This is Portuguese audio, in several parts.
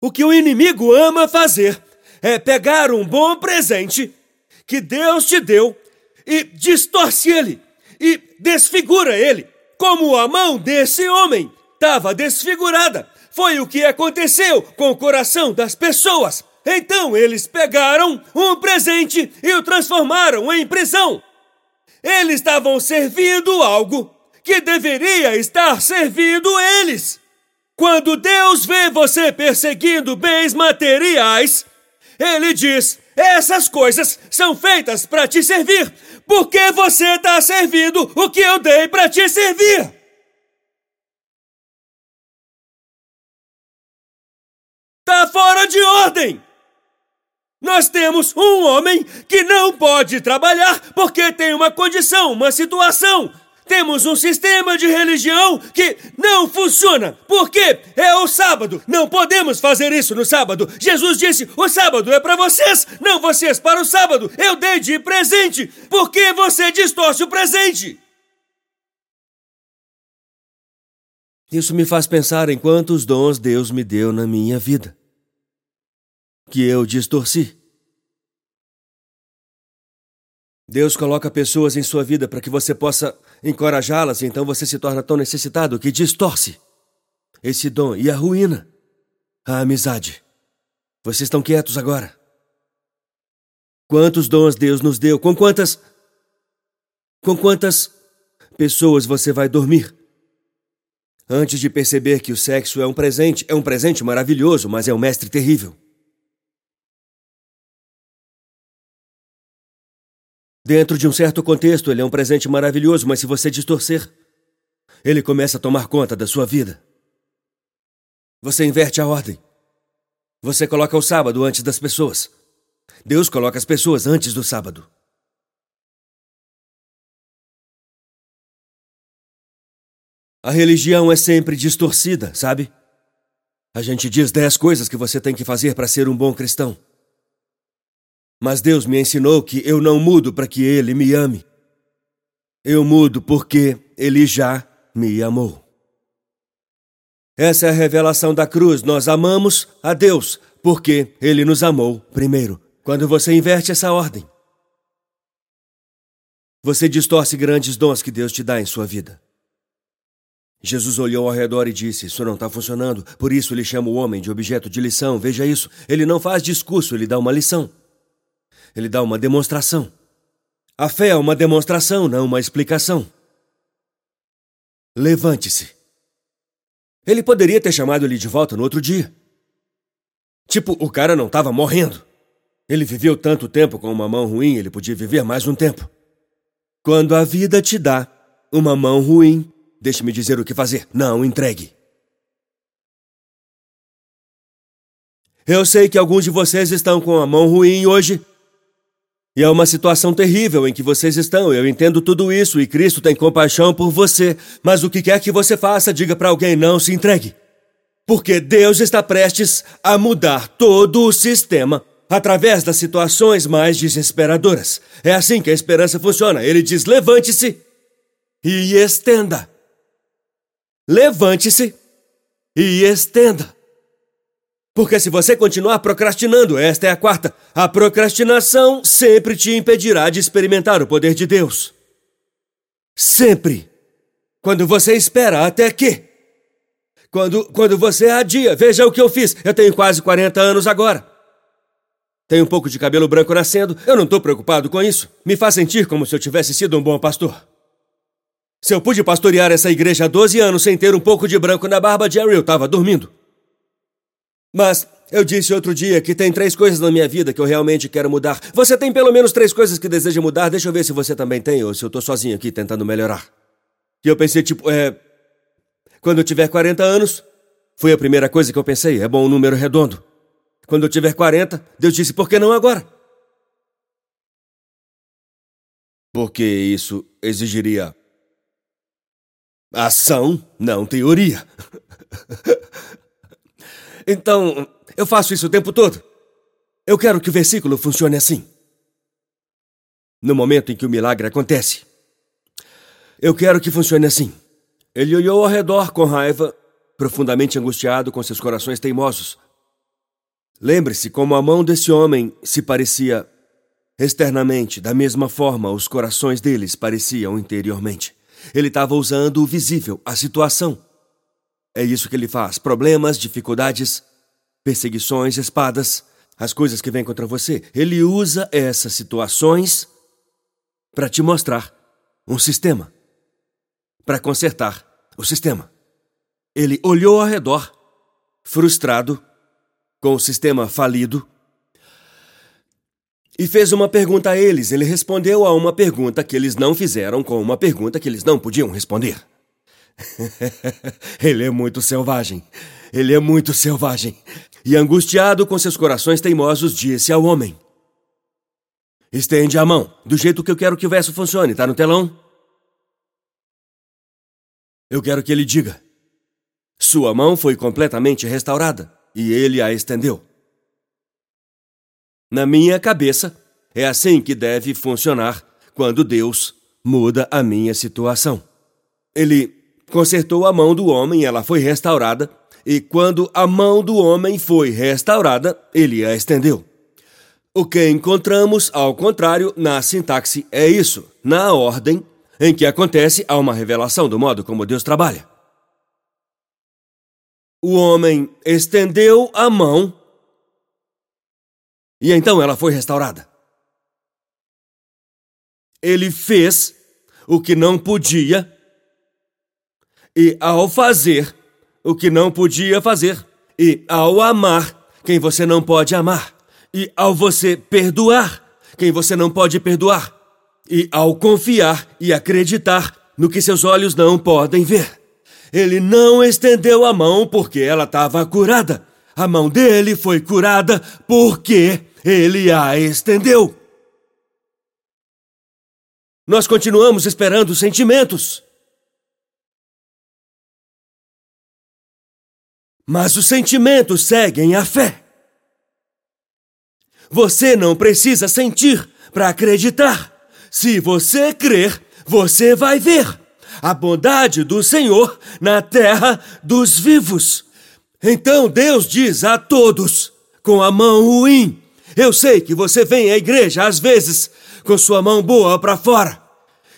O que o inimigo ama fazer é pegar um bom presente que Deus te deu e distorce ele e desfigura ele, como a mão desse homem estava desfigurada. Foi o que aconteceu com o coração das pessoas. Então eles pegaram um presente e o transformaram em prisão. Eles estavam servindo algo que deveria estar servindo eles. Quando Deus vê você perseguindo bens materiais, Ele diz: essas coisas são feitas para te servir, porque você está servindo o que eu dei para te servir. Está fora de ordem! Nós temos um homem que não pode trabalhar porque tem uma condição, uma situação. Temos um sistema de religião que não funciona. Por quê? É o sábado. Não podemos fazer isso no sábado. Jesus disse: o sábado é para vocês, não vocês para o sábado. Eu dei de presente. Por que você distorce o presente? Isso me faz pensar em quantos dons Deus me deu na minha vida que eu distorci. Deus coloca pessoas em sua vida para que você possa encorajá-las, então você se torna tão necessitado que distorce esse dom e arruína a amizade. Vocês estão quietos agora? Quantos dons Deus nos deu? Com quantas. Com quantas pessoas você vai dormir? Antes de perceber que o sexo é um presente, é um presente maravilhoso, mas é um mestre terrível. Dentro de um certo contexto, ele é um presente maravilhoso, mas se você distorcer, ele começa a tomar conta da sua vida. Você inverte a ordem. Você coloca o sábado antes das pessoas. Deus coloca as pessoas antes do sábado. A religião é sempre distorcida, sabe? A gente diz dez coisas que você tem que fazer para ser um bom cristão. Mas Deus me ensinou que eu não mudo para que Ele me ame. Eu mudo porque Ele já me amou. Essa é a revelação da cruz. Nós amamos a Deus porque Ele nos amou primeiro. Quando você inverte essa ordem, você distorce grandes dons que Deus te dá em sua vida. Jesus olhou ao redor e disse: Isso não está funcionando. Por isso ele chama o homem de objeto de lição. Veja isso. Ele não faz discurso, ele dá uma lição. Ele dá uma demonstração. A fé é uma demonstração, não uma explicação. Levante-se. Ele poderia ter chamado ele de volta no outro dia. Tipo, o cara não estava morrendo. Ele viveu tanto tempo com uma mão ruim, ele podia viver mais um tempo. Quando a vida te dá uma mão ruim, deixe-me dizer o que fazer. Não entregue. Eu sei que alguns de vocês estão com a mão ruim hoje e é uma situação terrível em que vocês estão. Eu entendo tudo isso e Cristo tem compaixão por você. Mas o que quer que você faça, diga para alguém: não se entregue. Porque Deus está prestes a mudar todo o sistema através das situações mais desesperadoras. É assim que a esperança funciona. Ele diz: levante-se e estenda. Levante-se e estenda. Porque se você continuar procrastinando, esta é a quarta, a procrastinação sempre te impedirá de experimentar o poder de Deus. Sempre. Quando você espera até que. Quando, quando você adia, veja o que eu fiz. Eu tenho quase 40 anos agora. Tenho um pouco de cabelo branco nascendo, eu não estou preocupado com isso. Me faz sentir como se eu tivesse sido um bom pastor. Se eu pude pastorear essa igreja há 12 anos sem ter um pouco de branco na barba, Jerry, eu estava dormindo. Mas eu disse outro dia que tem três coisas na minha vida que eu realmente quero mudar. Você tem pelo menos três coisas que deseja mudar? Deixa eu ver se você também tem ou se eu tô sozinho aqui tentando melhorar. E eu pensei, tipo, é. Quando eu tiver 40 anos, foi a primeira coisa que eu pensei. É bom um número redondo. Quando eu tiver 40, Deus disse, por que não agora? Porque isso exigiria ação, não teoria. Então, eu faço isso o tempo todo. Eu quero que o versículo funcione assim. No momento em que o milagre acontece, eu quero que funcione assim. Ele olhou ao redor com raiva, profundamente angustiado com seus corações teimosos. Lembre-se como a mão desse homem se parecia externamente, da mesma forma os corações deles pareciam interiormente. Ele estava usando o visível, a situação. É isso que ele faz: problemas, dificuldades, perseguições, espadas, as coisas que vêm contra você. Ele usa essas situações para te mostrar um sistema, para consertar o sistema. Ele olhou ao redor, frustrado, com o sistema falido, e fez uma pergunta a eles. Ele respondeu a uma pergunta que eles não fizeram com uma pergunta que eles não podiam responder. ele é muito selvagem. Ele é muito selvagem. E angustiado com seus corações teimosos, disse ao homem: Estende a mão, do jeito que eu quero que o verso funcione, tá no telão? Eu quero que ele diga: Sua mão foi completamente restaurada, e ele a estendeu. Na minha cabeça, é assim que deve funcionar quando Deus muda a minha situação. Ele consertou a mão do homem, ela foi restaurada, e quando a mão do homem foi restaurada, ele a estendeu. O que encontramos, ao contrário, na sintaxe é isso, na ordem em que acontece há uma revelação do modo como Deus trabalha. O homem estendeu a mão e então ela foi restaurada. Ele fez o que não podia, e ao fazer o que não podia fazer, e ao amar quem você não pode amar, e ao você perdoar quem você não pode perdoar, e ao confiar e acreditar no que seus olhos não podem ver. Ele não estendeu a mão porque ela estava curada. A mão dele foi curada porque ele a estendeu. Nós continuamos esperando sentimentos. Mas os sentimentos seguem a fé. Você não precisa sentir para acreditar. Se você crer, você vai ver a bondade do Senhor na terra dos vivos. Então Deus diz a todos, com a mão ruim: Eu sei que você vem à igreja às vezes com sua mão boa para fora.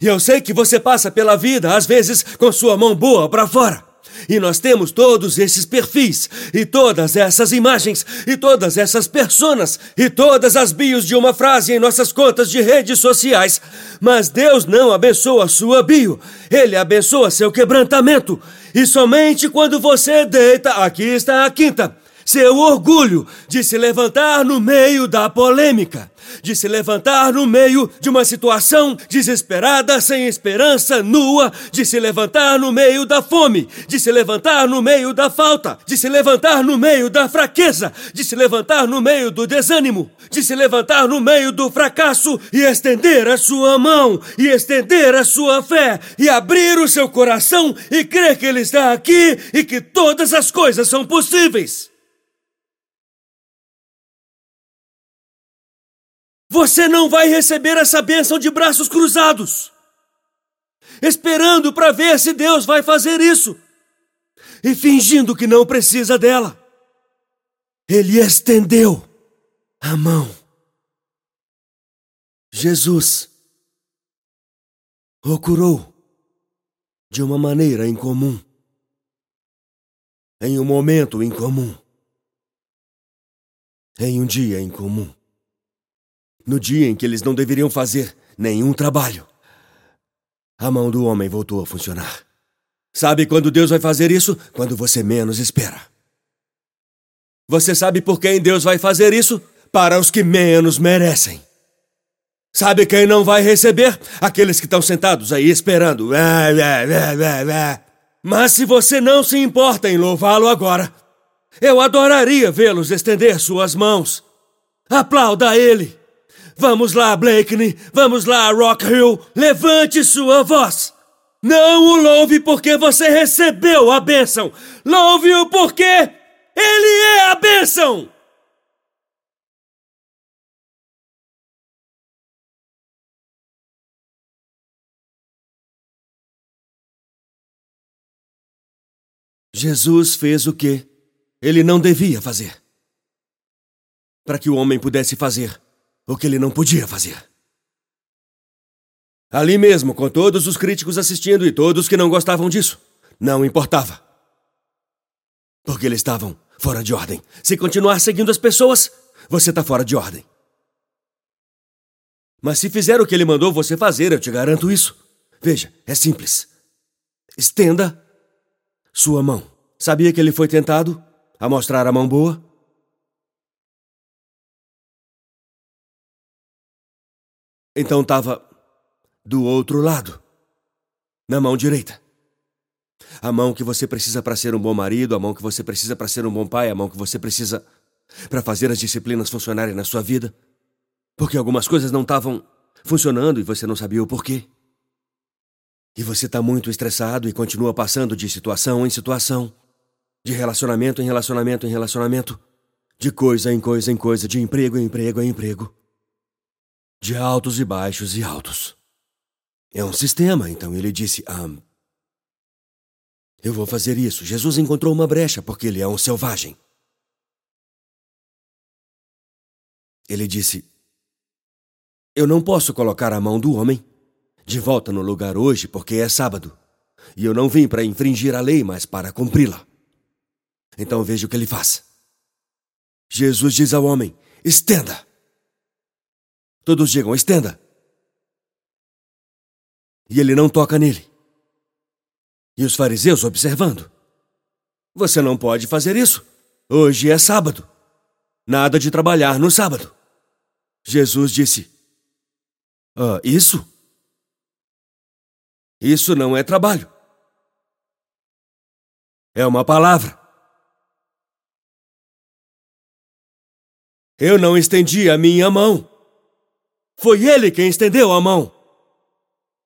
E eu sei que você passa pela vida às vezes com sua mão boa para fora. E nós temos todos esses perfis, e todas essas imagens, e todas essas personas, e todas as bios de uma frase em nossas contas de redes sociais. Mas Deus não abençoa sua bio, Ele abençoa seu quebrantamento. E somente quando você deita, aqui está a quinta seu orgulho de se levantar no meio da polêmica, de se levantar no meio de uma situação desesperada, sem esperança, nua, de se levantar no meio da fome, de se levantar no meio da falta, de se levantar no meio da fraqueza, de se levantar no meio do desânimo, de se levantar no meio do fracasso e estender a sua mão, e estender a sua fé, e abrir o seu coração e crer que Ele está aqui e que todas as coisas são possíveis. Você não vai receber essa bênção de braços cruzados, esperando para ver se Deus vai fazer isso e fingindo que não precisa dela. Ele estendeu a mão. Jesus o curou de uma maneira incomum, em um momento incomum, em um dia incomum no dia em que eles não deveriam fazer nenhum trabalho. A mão do homem voltou a funcionar. Sabe quando Deus vai fazer isso? Quando você menos espera. Você sabe por quem Deus vai fazer isso? Para os que menos merecem. Sabe quem não vai receber? Aqueles que estão sentados aí esperando. Mas se você não se importa em louvá-lo agora, eu adoraria vê-los estender suas mãos. Aplauda ele. Vamos lá, Blakeney. Vamos lá, Rock Hill. Levante sua voz. Não o louve porque você recebeu a bênção. Louve-o porque ele é a bênção. Jesus fez o que ele não devia fazer. para que o homem pudesse fazer o que ele não podia fazer. Ali mesmo, com todos os críticos assistindo e todos que não gostavam disso, não importava. Porque eles estavam fora de ordem. Se continuar seguindo as pessoas, você está fora de ordem. Mas se fizer o que ele mandou você fazer, eu te garanto isso. Veja, é simples. Estenda sua mão. Sabia que ele foi tentado a mostrar a mão boa? Então estava do outro lado, na mão direita. A mão que você precisa para ser um bom marido, a mão que você precisa para ser um bom pai, a mão que você precisa para fazer as disciplinas funcionarem na sua vida. Porque algumas coisas não estavam funcionando e você não sabia o porquê. E você está muito estressado e continua passando de situação em situação, de relacionamento em relacionamento em relacionamento, de coisa em coisa em coisa, de emprego em emprego em emprego, de altos e baixos e altos. É um sistema, então ele disse: ah, Eu vou fazer isso. Jesus encontrou uma brecha porque ele é um selvagem. Ele disse: Eu não posso colocar a mão do homem de volta no lugar hoje porque é sábado. E eu não vim para infringir a lei, mas para cumpri-la. Então veja o que ele faz. Jesus diz ao homem: Estenda. Todos digam: Estenda e ele não toca nele. E os fariseus observando. Você não pode fazer isso. Hoje é sábado. Nada de trabalhar no sábado. Jesus disse: Ah, isso? Isso não é trabalho. É uma palavra. Eu não estendi a minha mão. Foi ele quem estendeu a mão.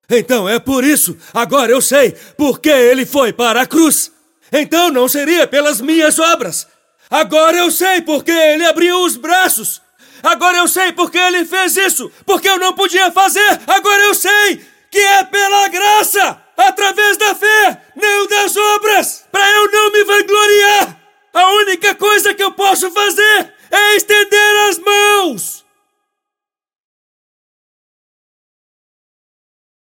Então é por isso, agora eu sei, porque ele foi para a cruz. Então não seria pelas minhas obras. Agora eu sei porque ele abriu os braços. Agora eu sei porque ele fez isso, porque eu não podia fazer. Agora eu sei que é pela graça, através da fé, não das obras, para eu não me vangloriar. A única coisa que eu posso fazer é estender as mãos.